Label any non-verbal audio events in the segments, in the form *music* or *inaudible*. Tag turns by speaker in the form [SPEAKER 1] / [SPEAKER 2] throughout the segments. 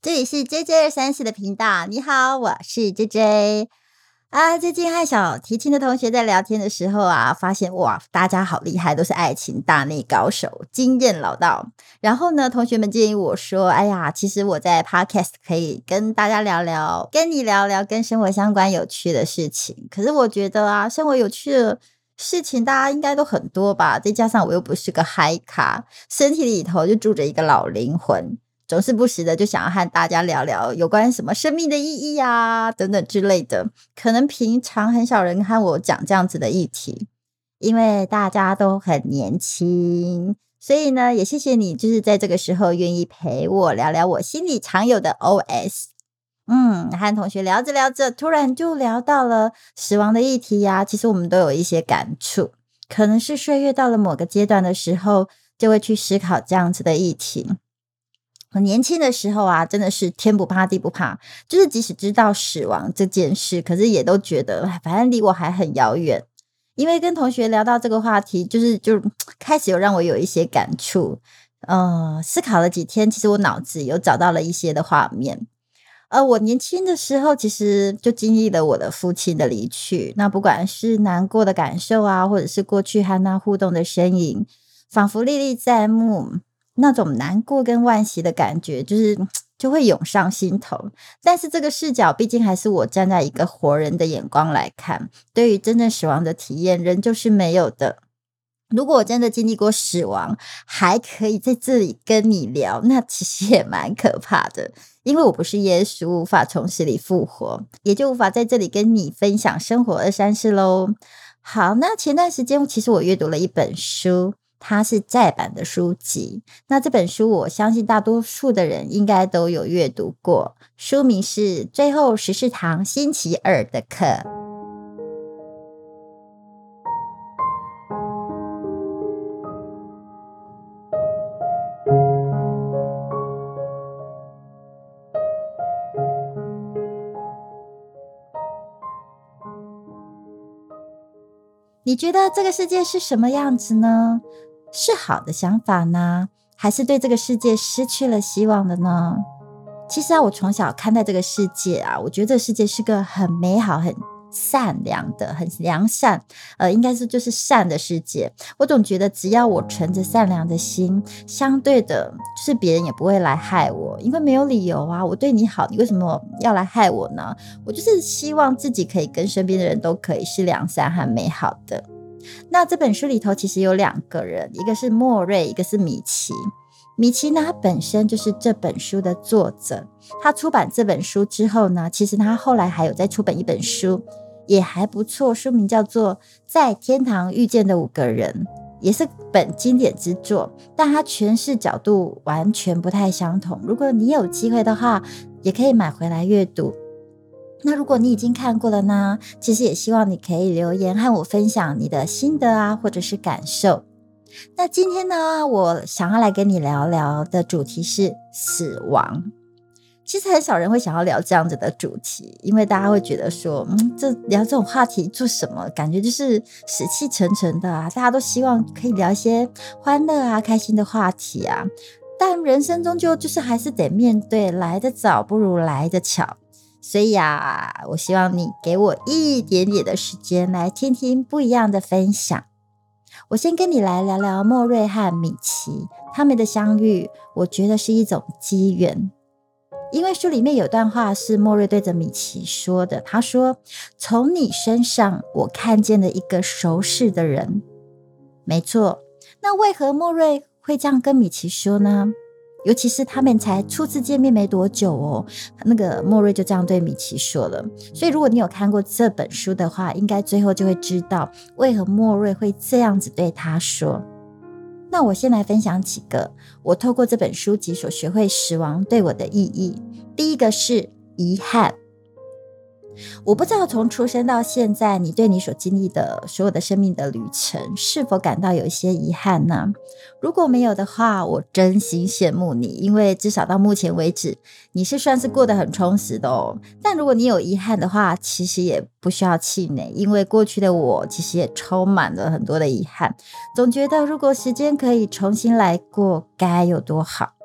[SPEAKER 1] 这里是 J J 二三四的频道。你好，我是 J J。啊，最近和小提琴的同学在聊天的时候啊，发现哇，大家好厉害，都是爱情大内高手，经验老道。然后呢，同学们建议我说：“哎呀，其实我在 Podcast 可以跟大家聊聊，跟你聊聊跟生活相关有趣的事情。”可是我觉得啊，生活有趣的事情大家应该都很多吧？再加上我又不是个嗨咖，身体里头就住着一个老灵魂。总是不时的就想要和大家聊聊有关什么生命的意义啊等等之类的，可能平常很少人和我讲这样子的议题，因为大家都很年轻，所以呢，也谢谢你，就是在这个时候愿意陪我聊聊我心里常有的 OS。嗯，和同学聊着聊着，突然就聊到了死亡的议题呀。其实我们都有一些感触，可能是岁月到了某个阶段的时候，就会去思考这样子的议题。很年轻的时候啊，真的是天不怕地不怕，就是即使知道死亡这件事，可是也都觉得反正离我还很遥远。因为跟同学聊到这个话题，就是就 *tsk* 开始有让我有一些感触。呃，思考了几天，其实我脑子有找到了一些的画面。呃，我年轻的时候，其实就经历了我的父亲的离去。那不管是难过的感受啊，或者是过去和他互动的身影，仿佛历历在目。那种难过跟惋惜的感觉，就是就会涌上心头。但是这个视角，毕竟还是我站在一个活人的眼光来看，对于真正死亡的体验，人就是没有的。如果我真的经历过死亡，还可以在这里跟你聊，那其实也蛮可怕的。因为我不是耶稣，无法从死里复活，也就无法在这里跟你分享生活二三事喽。好，那前段时间其实我阅读了一本书。它是再版的书籍，那这本书我相信大多数的人应该都有阅读过。书名是《最后十四堂星期二的课》。你觉得这个世界是什么样子呢？是好的想法呢，还是对这个世界失去了希望的呢？其实啊，我从小看待这个世界啊，我觉得这个世界是个很美好、很善良的、很良善，呃，应该是就是善的世界。我总觉得，只要我存着善良的心，相对的，就是别人也不会来害我，因为没有理由啊。我对你好，你为什么要来害我呢？我就是希望自己可以跟身边的人都可以是良善和美好的。那这本书里头其实有两个人，一个是莫瑞，一个是米奇。米奇呢，他本身就是这本书的作者。他出版这本书之后呢，其实他后来还有再出版一本书，也还不错，书名叫做《在天堂遇见的五个人》，也是本经典之作。但他诠释角度完全不太相同。如果你有机会的话，也可以买回来阅读。那如果你已经看过了呢？其实也希望你可以留言和我分享你的心得啊，或者是感受。那今天呢，我想要来跟你聊聊的主题是死亡。其实很少人会想要聊这样子的主题，因为大家会觉得说，嗯，这聊这种话题做什么？感觉就是死气沉沉的啊。大家都希望可以聊一些欢乐啊、开心的话题啊。但人生终究就是还是得面对，来得早不如来得巧。所以啊，我希望你给我一点点的时间来听听不一样的分享。我先跟你来聊聊莫瑞和米奇他们的相遇，我觉得是一种机缘。因为书里面有段话是莫瑞对着米奇说的，他说：“从你身上，我看见了一个熟识的人。”没错，那为何莫瑞会这样跟米奇说呢？尤其是他们才初次见面没多久哦，那个莫瑞就这样对米奇说了。所以，如果你有看过这本书的话，应该最后就会知道为何莫瑞会这样子对他说。那我先来分享几个我透过这本书籍所学会死亡对我的意义。第一个是遗憾。我不知道从出生到现在，你对你所经历的所有的生命的旅程，是否感到有一些遗憾呢？如果没有的话，我真心羡慕你，因为至少到目前为止，你是算是过得很充实的哦。但如果你有遗憾的话，其实也不需要气馁，因为过去的我其实也充满了很多的遗憾，总觉得如果时间可以重新来过，该有多好。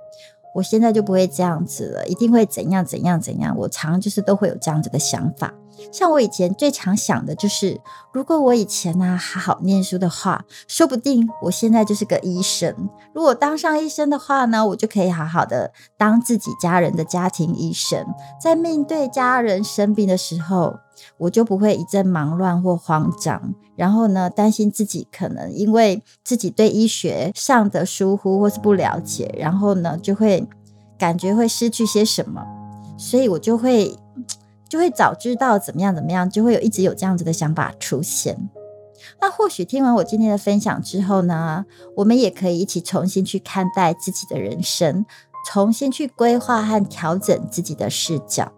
[SPEAKER 1] 我现在就不会这样子了，一定会怎样怎样怎样。我常就是都会有这样子的想法。像我以前最常想的就是，如果我以前呢好好念书的话，说不定我现在就是个医生。如果当上医生的话呢，我就可以好好的当自己家人的家庭医生。在面对家人生病的时候，我就不会一阵忙乱或慌张，然后呢担心自己可能因为自己对医学上的疏忽或是不了解，然后呢就会感觉会失去些什么，所以我就会。就会早知道怎么样怎么样，就会有一直有这样子的想法出现。那或许听完我今天的分享之后呢，我们也可以一起重新去看待自己的人生，重新去规划和调整自己的视角。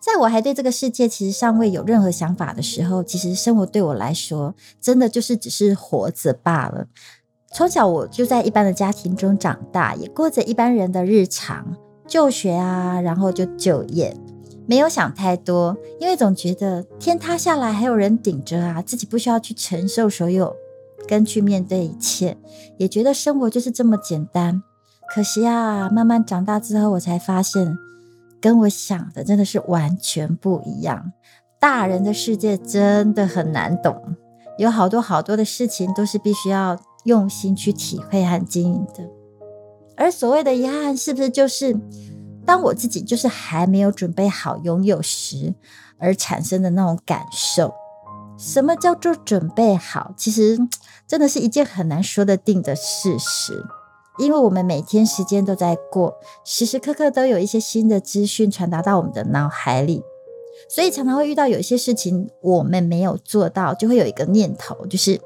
[SPEAKER 1] 在我还对这个世界其实尚未有任何想法的时候，其实生活对我来说，真的就是只是活着罢了。从小我就在一般的家庭中长大，也过着一般人的日常，就学啊，然后就就业。没有想太多，因为总觉得天塌下来还有人顶着啊，自己不需要去承受所有，跟去面对一切，也觉得生活就是这么简单。可惜啊，慢慢长大之后，我才发现，跟我想的真的是完全不一样。大人的世界真的很难懂，有好多好多的事情都是必须要用心去体会和经营的。而所谓的遗憾，是不是就是？当我自己就是还没有准备好拥有时，而产生的那种感受。什么叫做准备好？其实真的是一件很难说得定的事实，因为我们每天时间都在过，时时刻刻都有一些新的资讯传达到我们的脑海里，所以常常会遇到有一些事情我们没有做到，就会有一个念头，就是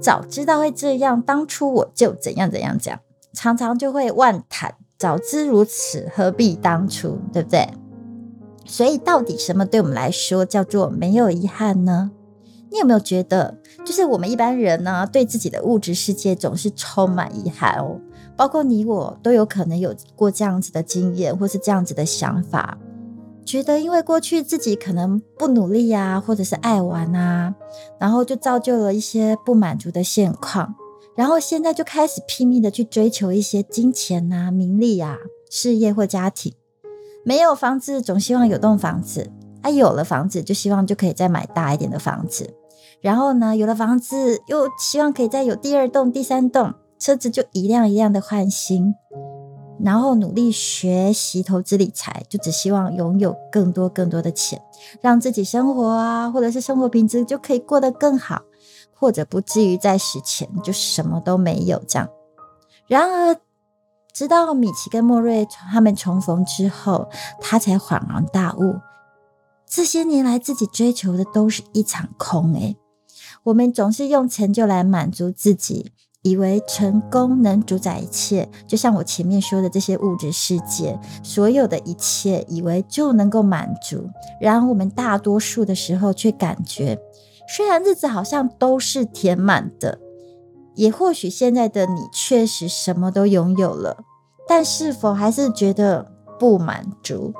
[SPEAKER 1] 早知道会这样，当初我就怎样怎样讲，常常就会万谈。早知如此，何必当初，对不对？所以，到底什么对我们来说叫做没有遗憾呢？你有没有觉得，就是我们一般人呢，对自己的物质世界总是充满遗憾哦？包括你我都有可能有过这样子的经验，或是这样子的想法，觉得因为过去自己可能不努力啊，或者是爱玩啊，然后就造就了一些不满足的现况。然后现在就开始拼命的去追求一些金钱啊、名利啊、事业或家庭。没有房子，总希望有栋房子；啊，有了房子，就希望就可以再买大一点的房子。然后呢，有了房子，又希望可以再有第二栋、第三栋，车子就一辆一辆的换新。然后努力学习投资理财，就只希望拥有更多更多的钱，让自己生活啊，或者是生活品质就可以过得更好。或者不至于在死前就什么都没有这样。然而，直到米奇跟莫瑞他们重逢之后，他才恍然大悟：这些年来自己追求的都是一场空。诶，我们总是用成就来满足自己，以为成功能主宰一切。就像我前面说的，这些物质世界所有的一切，以为就能够满足。然而，我们大多数的时候却感觉。虽然日子好像都是填满的，也或许现在的你确实什么都拥有了，但是否还是觉得不满足？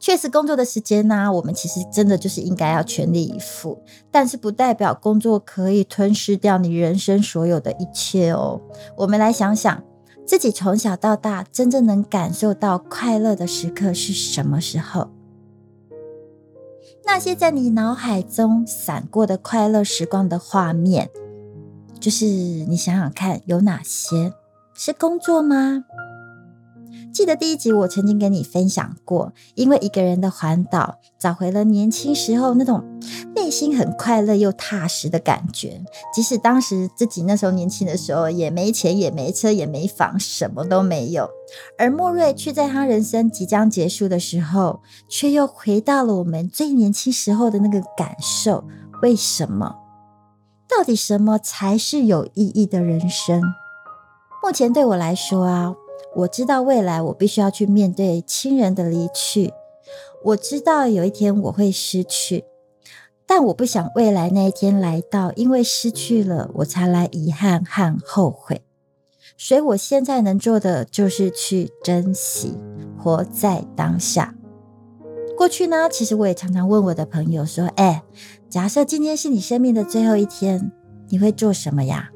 [SPEAKER 1] 确实，工作的时间呢，我们其实真的就是应该要全力以赴，但是不代表工作可以吞噬掉你人生所有的一切哦。我们来想想，自己从小到大真正能感受到快乐的时刻是什么时候？那些在你脑海中闪过的快乐时光的画面，就是你想想看，有哪些是工作吗？记得第一集我曾经跟你分享过，因为一个人的环岛，找回了年轻时候那种内心很快乐又踏实的感觉。即使当时自己那时候年轻的时候，也没钱，也没车，也没房，什么都没有。而莫瑞却在他人生即将结束的时候，却又回到了我们最年轻时候的那个感受。为什么？到底什么才是有意义的人生？目前对我来说啊。我知道未来我必须要去面对亲人的离去，我知道有一天我会失去，但我不想未来那一天来到，因为失去了我才来遗憾和后悔。所以我现在能做的就是去珍惜，活在当下。过去呢，其实我也常常问我的朋友说：“哎，假设今天是你生命的最后一天，你会做什么呀？”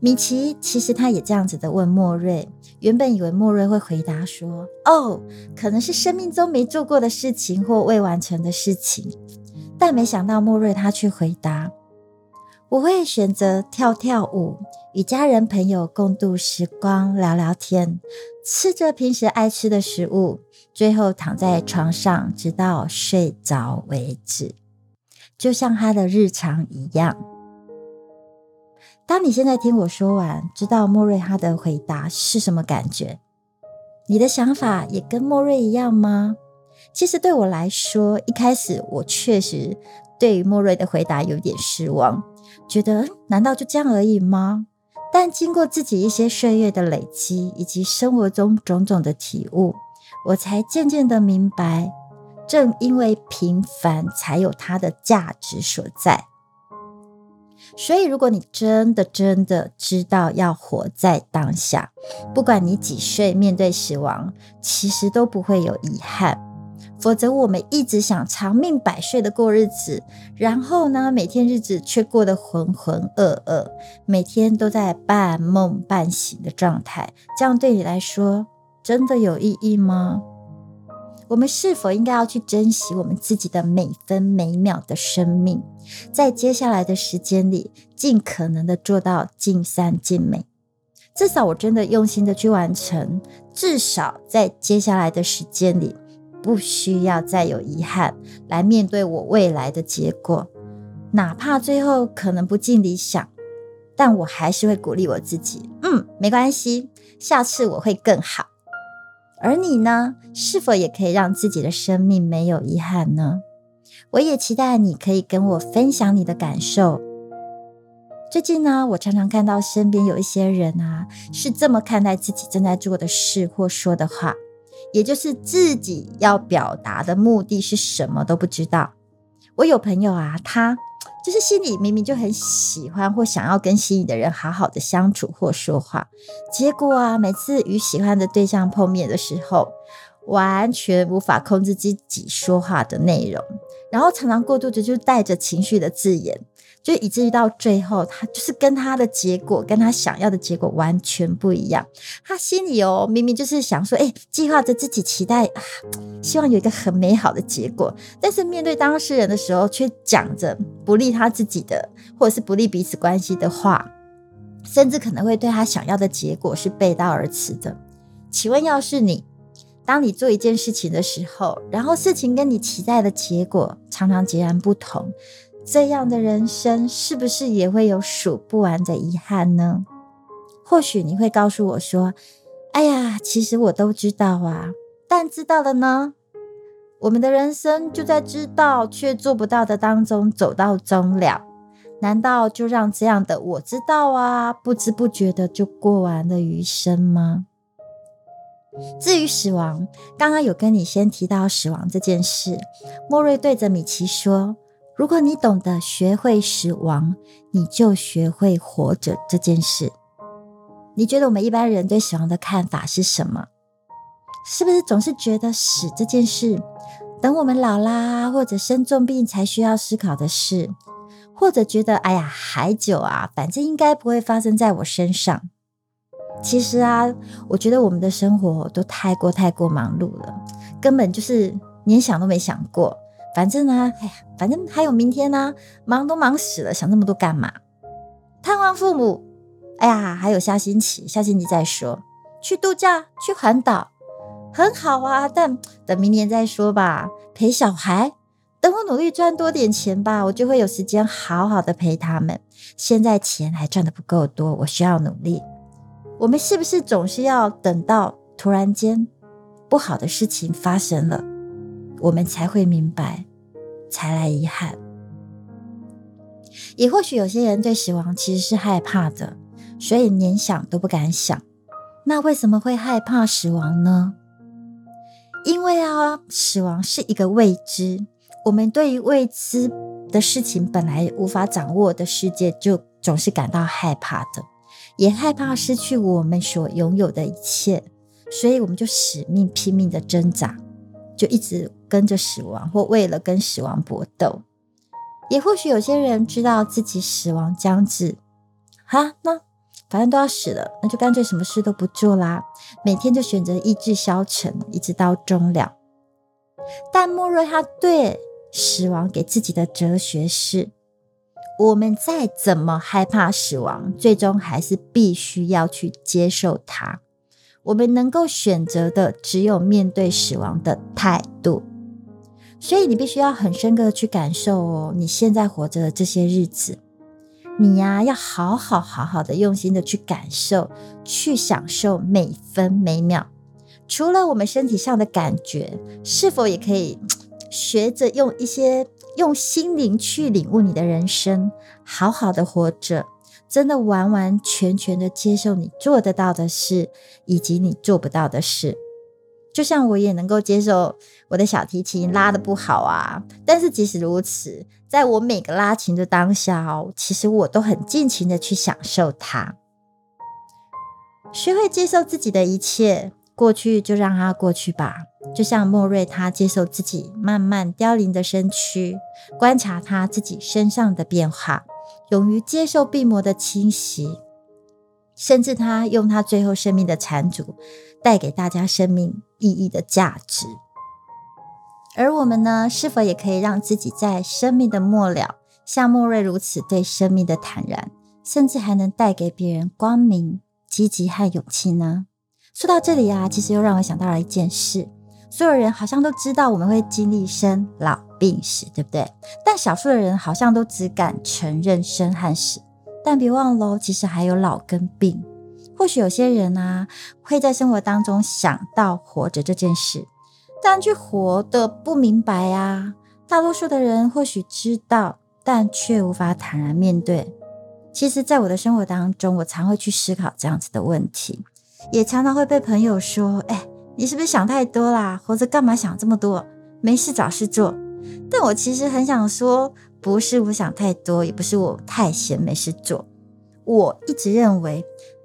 [SPEAKER 1] 米奇其实他也这样子的问莫瑞，原本以为莫瑞会回答说：“哦，可能是生命中没做过的事情或未完成的事情。”但没想到莫瑞他却回答：“我会选择跳跳舞，与家人朋友共度时光，聊聊天，吃着平时爱吃的食物，最后躺在床上直到睡着为止，就像他的日常一样。”当你现在听我说完，知道莫瑞他的回答是什么感觉？你的想法也跟莫瑞一样吗？其实对我来说，一开始我确实对于莫瑞的回答有点失望，觉得难道就这样而已吗？但经过自己一些岁月的累积，以及生活中种种的体悟，我才渐渐的明白，正因为平凡，才有它的价值所在。所以，如果你真的真的知道要活在当下，不管你几岁，面对死亡，其实都不会有遗憾。否则，我们一直想长命百岁的过日子，然后呢，每天日子却过得浑浑噩噩，每天都在半梦半醒的状态，这样对你来说真的有意义吗？我们是否应该要去珍惜我们自己的每分每秒的生命，在接下来的时间里，尽可能的做到尽善尽美？至少我真的用心的去完成，至少在接下来的时间里。不需要再有遗憾来面对我未来的结果，哪怕最后可能不尽理想，但我还是会鼓励我自己。嗯，没关系，下次我会更好。而你呢？是否也可以让自己的生命没有遗憾呢？我也期待你可以跟我分享你的感受。最近呢，我常常看到身边有一些人啊，是这么看待自己正在做的事或说的话。也就是自己要表达的目的是什么都不知道。我有朋友啊，他就是心里明明就很喜欢或想要跟心仪的人好好的相处或说话，结果啊，每次与喜欢的对象碰面的时候，完全无法控制自己说话的内容，然后常常过度的就带着情绪的字眼。就以至于到最后，他就是跟他的结果，跟他想要的结果完全不一样。他心里哦，明明就是想说，哎，计划着自己期待啊，希望有一个很美好的结果，但是面对当事人的时候，却讲着不利他自己的，或者是不利彼此关系的话，甚至可能会对他想要的结果是背道而驰的。请问，要是你，当你做一件事情的时候，然后事情跟你期待的结果常常截然不同？这样的人生是不是也会有数不完的遗憾呢？或许你会告诉我说：“哎呀，其实我都知道啊。”但知道了呢？我们的人生就在知道却做不到的当中走到终了。难道就让这样的我知道啊，不知不觉的就过完了余生吗？至于死亡，刚刚有跟你先提到死亡这件事。莫瑞对着米奇说。如果你懂得学会死亡，你就学会活着这件事。你觉得我们一般人对死亡的看法是什么？是不是总是觉得死这件事，等我们老啦或者生重病才需要思考的事，或者觉得哎呀还久啊，反正应该不会发生在我身上。其实啊，我觉得我们的生活都太过太过忙碌了，根本就是连想都没想过。反正呢，哎呀，反正还有明天呢，忙都忙死了，想那么多干嘛？探望父母，哎呀，还有下星期，下星期再说。去度假，去环岛，很好啊，但等明年再说吧。陪小孩，等我努力赚多点钱吧，我就会有时间好好的陪他们。现在钱还赚的不够多，我需要努力。我们是不是总是要等到突然间不好的事情发生了，我们才会明白？才来遗憾，也或许有些人对死亡其实是害怕的，所以连想都不敢想。那为什么会害怕死亡呢？因为啊，死亡是一个未知，我们对于未知的事情本来无法掌握的世界，就总是感到害怕的，也害怕失去我们所拥有的一切，所以我们就死命拼命的挣扎。就一直跟着死亡，或为了跟死亡搏斗，也或许有些人知道自己死亡将至，哈，那反正都要死了，那就干脆什么事都不做啦，每天就选择意志消沉，一直到终了。但莫瑞他对死亡给自己的哲学是：我们再怎么害怕死亡，最终还是必须要去接受它。我们能够选择的只有面对死亡的态度。所以你必须要很深刻的去感受哦，你现在活着的这些日子，你呀要好好好好的用心的去感受，去享受每分每秒。除了我们身体上的感觉，是否也可以学着用一些用心灵去领悟你的人生，好好的活着，真的完完全全的接受你做得到的事，以及你做不到的事。就像我也能够接受我的小提琴拉的不好啊，但是即使如此，在我每个拉琴的当下哦，其实我都很尽情的去享受它。学会接受自己的一切，过去就让它过去吧。就像莫瑞，他接受自己慢慢凋零的身躯，观察他自己身上的变化，勇于接受病魔的侵袭。甚至他用他最后生命的残烛，带给大家生命意义的价值。而我们呢，是否也可以让自己在生命的末了，像莫瑞如此对生命的坦然，甚至还能带给别人光明、积极和勇气呢？说到这里啊，其实又让我想到了一件事：所有人好像都知道我们会经历生老病死，对不对？但少数的人好像都只敢承认生和死。但别忘了，其实还有老跟病。或许有些人啊，会在生活当中想到活着这件事，但却活得不明白啊。大多数的人或许知道，但却无法坦然面对。其实，在我的生活当中，我常会去思考这样子的问题，也常常会被朋友说：“哎，你是不是想太多啦？活着干嘛想这么多？没事找事做。”但我其实很想说。不是我想太多，也不是我太闲没事做。我一直认为，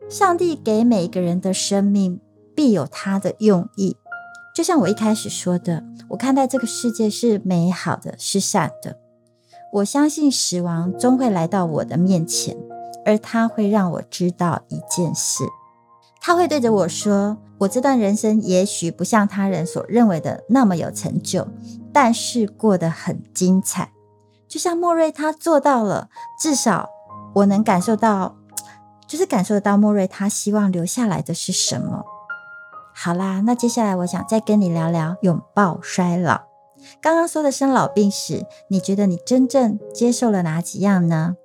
[SPEAKER 1] 上帝给每一个人的生命必有他的用意。就像我一开始说的，我看待这个世界是美好的，是善的。我相信死亡终会来到我的面前，而他会让我知道一件事。他会对着我说：“我这段人生也许不像他人所认为的那么有成就，但是过得很精彩。”就像莫瑞他做到了，至少我能感受到，就是感受得到莫瑞他希望留下来的是什么。好啦，那接下来我想再跟你聊聊拥抱衰老。刚刚说的生老病死，你觉得你真正接受了哪几样呢？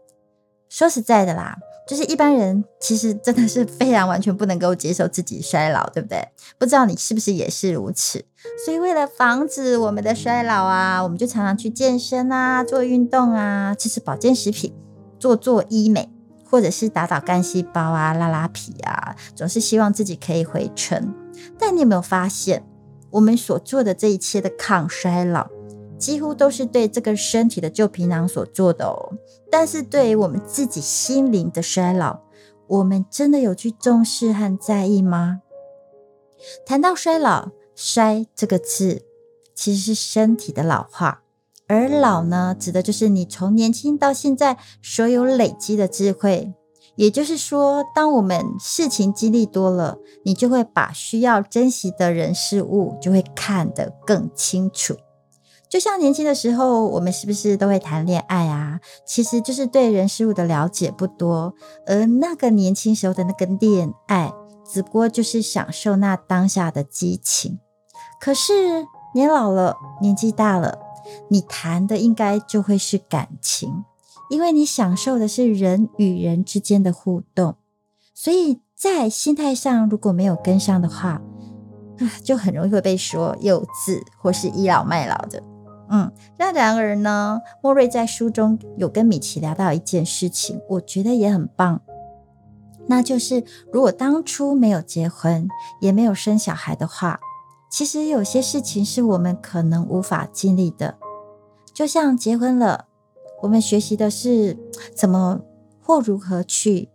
[SPEAKER 1] 说实在的啦。就是一般人其实真的是非常完全不能够接受自己衰老，对不对？不知道你是不是也是如此？所以为了防止我们的衰老啊，我们就常常去健身啊，做运动啊，吃吃保健食品，做做医美，或者是打打干细胞啊，拉拉皮啊，总是希望自己可以回春。但你有没有发现，我们所做的这一切的抗衰老？几乎都是对这个身体的旧皮囊所做的哦，但是对于我们自己心灵的衰老，我们真的有去重视和在意吗？谈到衰老，衰这个字其实是身体的老化，而老呢，指的就是你从年轻到现在所有累积的智慧。也就是说，当我们事情经历多了，你就会把需要珍惜的人事物就会看得更清楚。就像年轻的时候，我们是不是都会谈恋爱啊？其实就是对人事物的了解不多，而那个年轻时候的那个恋爱，只不过就是享受那当下的激情。可是年老了，年纪大了，你谈的应该就会是感情，因为你享受的是人与人之间的互动，所以在心态上如果没有跟上的话，啊，*sighs* 就很容易会被说幼稚或是倚老卖老的。嗯，那然而呢，莫瑞在书中有跟米奇聊到一件事情，我觉得也很棒，那就是如果当初没有结婚，也没有生小孩的话，其实有些事情是我们可能无法经历的。就像结婚了，我们学习的是怎么或如何去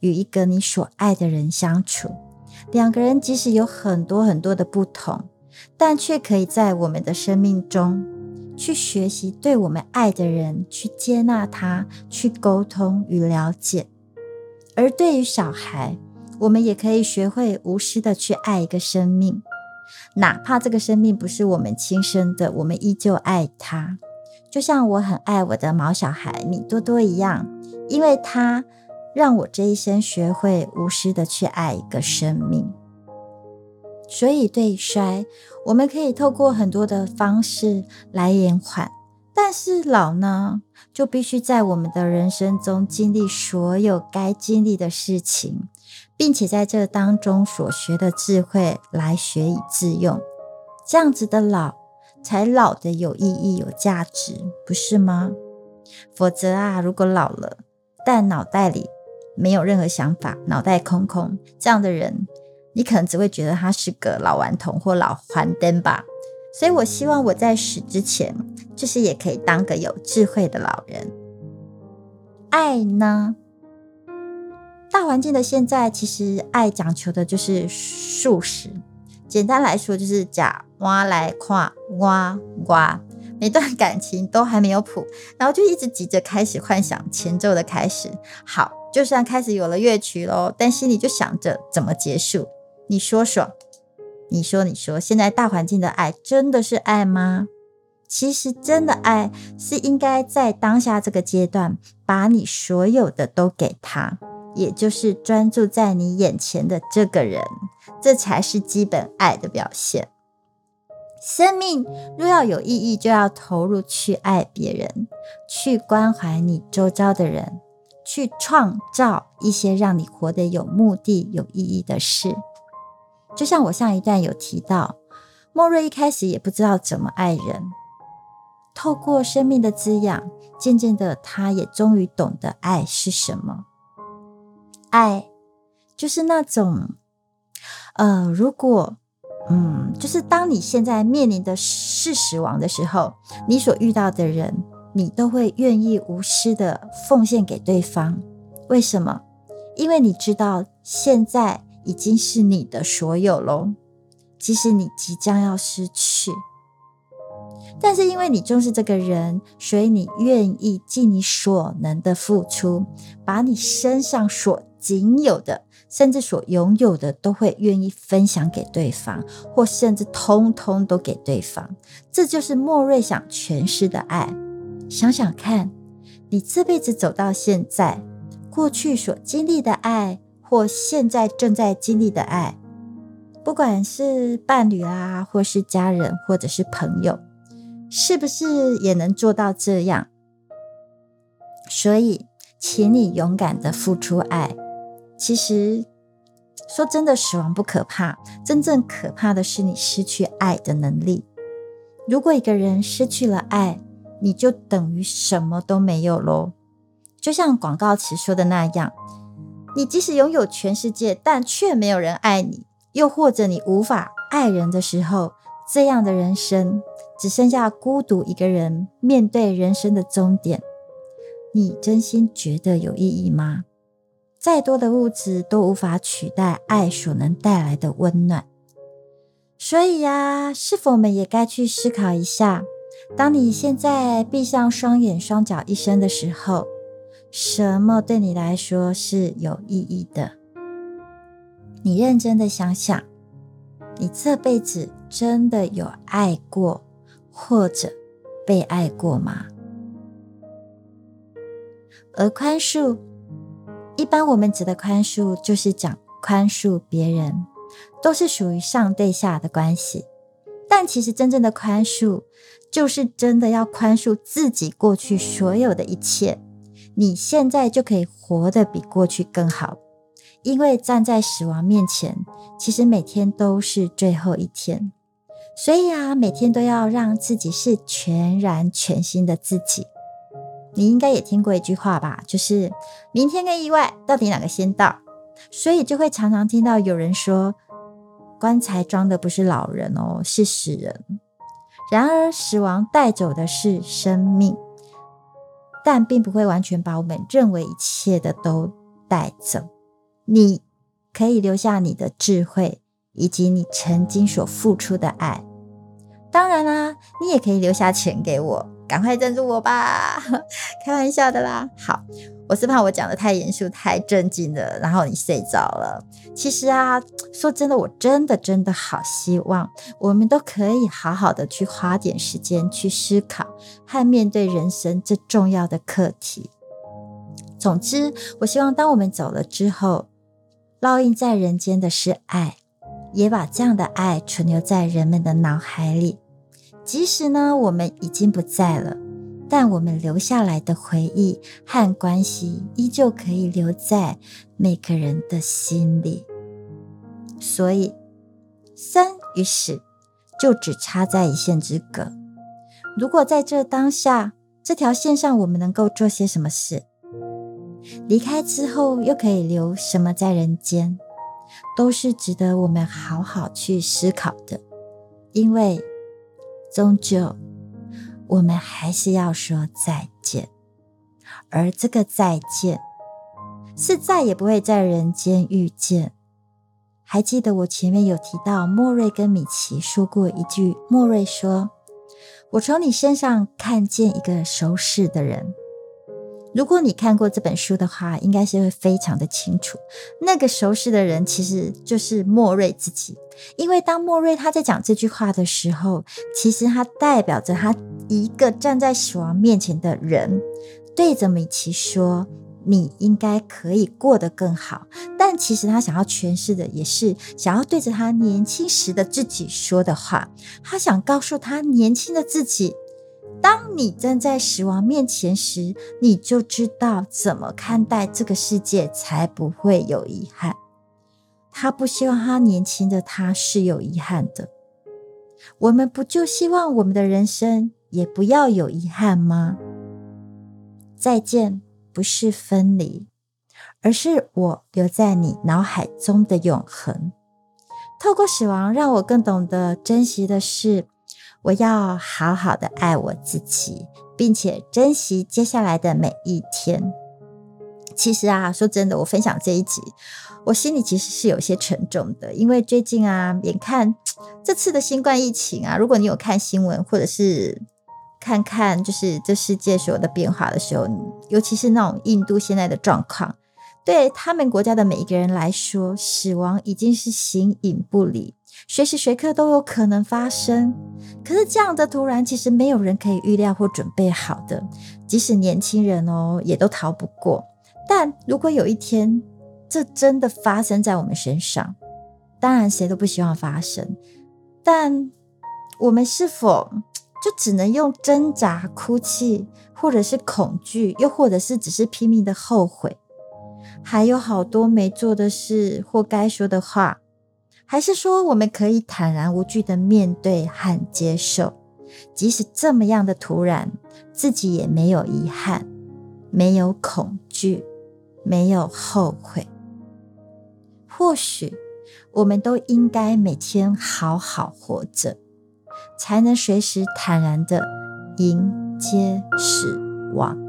[SPEAKER 1] 与一个你所爱的人相处。两个人即使有很多很多的不同，但却可以在我们的生命中。去学习对我们爱的人去接纳他，去沟通与了解。而对于小孩，我们也可以学会无私的去爱一个生命，哪怕这个生命不是我们亲生的，我们依旧爱他。就像我很爱我的毛小孩米多多一样，因为他让我这一生学会无私的去爱一个生命。所以对衰，我们可以透过很多的方式来延缓，但是老呢，就必须在我们的人生中经历所有该经历的事情，并且在这当中所学的智慧来学以致用，这样子的老才老的有意义、有价值，不是吗？否则啊，如果老了，但脑袋里没有任何想法，脑袋空空，这样的人。你可能只会觉得他是个老顽童或老黄灯吧，所以我希望我在死之前，就是也可以当个有智慧的老人。爱呢？大环境的现在，其实爱讲求的就是速食。简单来说，就是假挖来夸挖挖，每段感情都还没有谱，然后就一直急着开始幻想前奏的开始。好，就算开始有了乐曲喽，但心里就想着怎么结束。你说说，你说你说，现在大环境的爱真的是爱吗？其实真的爱是应该在当下这个阶段，把你所有的都给他，也就是专注在你眼前的这个人，这才是基本爱的表现。生命若要有意义，就要投入去爱别人，去关怀你周遭的人，去创造一些让你活得有目的、有意义的事。就像我上一段有提到，莫瑞一开始也不知道怎么爱人，透过生命的滋养，渐渐的，他也终于懂得爱是什么。爱就是那种，呃，如果，嗯，就是当你现在面临的是死亡的时候，你所遇到的人，你都会愿意无私的奉献给对方。为什么？因为你知道现在。已经是你的所有喽，即使你即将要失去，但是因为你重视这个人，所以你愿意尽你所能的付出，把你身上所仅有的，甚至所拥有的，都会愿意分享给对方，或甚至通通都给对方。这就是莫瑞想诠释的爱。想想看，你这辈子走到现在，过去所经历的爱。或现在正在经历的爱，不管是伴侣啊，或是家人，或者是朋友，是不是也能做到这样？所以，请你勇敢的付出爱。其实，说真的，死亡不可怕，真正可怕的是你失去爱的能力。如果一个人失去了爱，你就等于什么都没有喽。就像广告词说的那样。你即使拥有全世界，但却没有人爱你；又或者你无法爱人的时候，这样的人生只剩下孤独一个人面对人生的终点，你真心觉得有意义吗？再多的物质都无法取代爱所能带来的温暖。所以呀，是否我们也该去思考一下：当你现在闭上双眼、双脚一伸的时候？什么对你来说是有意义的？你认真的想想，你这辈子真的有爱过或者被爱过吗？而宽恕，一般我们指的宽恕，就是讲宽恕别人，都是属于上对下的关系。但其实真正的宽恕，就是真的要宽恕自己过去所有的一切。你现在就可以活得比过去更好，因为站在死亡面前，其实每天都是最后一天。所以啊，每天都要让自己是全然全新的自己。你应该也听过一句话吧，就是明天跟意外到底哪个先到？所以就会常常听到有人说，棺材装的不是老人哦，是死人。然而，死亡带走的是生命。但并不会完全把我们认为一切的都带走。你可以留下你的智慧，以及你曾经所付出的爱。当然啦，你也可以留下钱给我，赶快赞助我吧，*laughs* 开玩笑的啦。好，我是怕我讲的太严肃、太正经了，然后你睡着了。其实啊，说真的，我真的真的好希望我们都可以好好的去花点时间去思考和面对人生这重要的课题。总之，我希望当我们走了之后，烙印在人间的是爱，也把这样的爱存留在人们的脑海里。即使呢，我们已经不在了，但我们留下来的回忆和关系，依旧可以留在每个人的心里。所以，生与死就只差在一线之隔。如果在这当下这条线上，我们能够做些什么事？离开之后又可以留什么在人间？都是值得我们好好去思考的，因为。终究，我们还是要说再见，而这个再见是再也不会在人间遇见。还记得我前面有提到，莫瑞跟米奇说过一句：“莫瑞说，我从你身上看见一个熟识的人。”如果你看过这本书的话，应该是会非常的清楚，那个熟识的人其实就是莫瑞自己。因为当莫瑞他在讲这句话的时候，其实他代表着他一个站在死亡面前的人，对着米奇说：“你应该可以过得更好。”但其实他想要诠释的，也是想要对着他年轻时的自己说的话。他想告诉他年轻的自己。当你站在死亡面前时，你就知道怎么看待这个世界，才不会有遗憾。他不希望他年轻的他是有遗憾的。我们不就希望我们的人生也不要有遗憾吗？再见，不是分离，而是我留在你脑海中的永恒。透过死亡，让我更懂得珍惜的是。我要好好的爱我自己，并且珍惜接下来的每一天。其实啊，说真的，我分享这一集，我心里其实是有些沉重的，因为最近啊，眼看 *tsk* 这次的新冠疫情啊，如果你有看新闻，或者是看看就是这世界所有的变化的时候，尤其是那种印度现在的状况，对他们国家的每一个人来说，死亡已经是形影不离。随时随刻都有可能发生，可是这样的突然，其实没有人可以预料或准备好的。即使年轻人哦，也都逃不过。但如果有一天，这真的发生在我们身上，当然谁都不希望发生。但我们是否就只能用挣扎、哭泣，或者是恐惧，又或者是只是拼命的后悔？还有好多没做的事或该说的话。还是说，我们可以坦然无惧的面对和接受，即使这么样的突然，自己也没有遗憾，没有恐惧，没有后悔。或许，我们都应该每天好好活着，才能随时坦然的迎接死亡。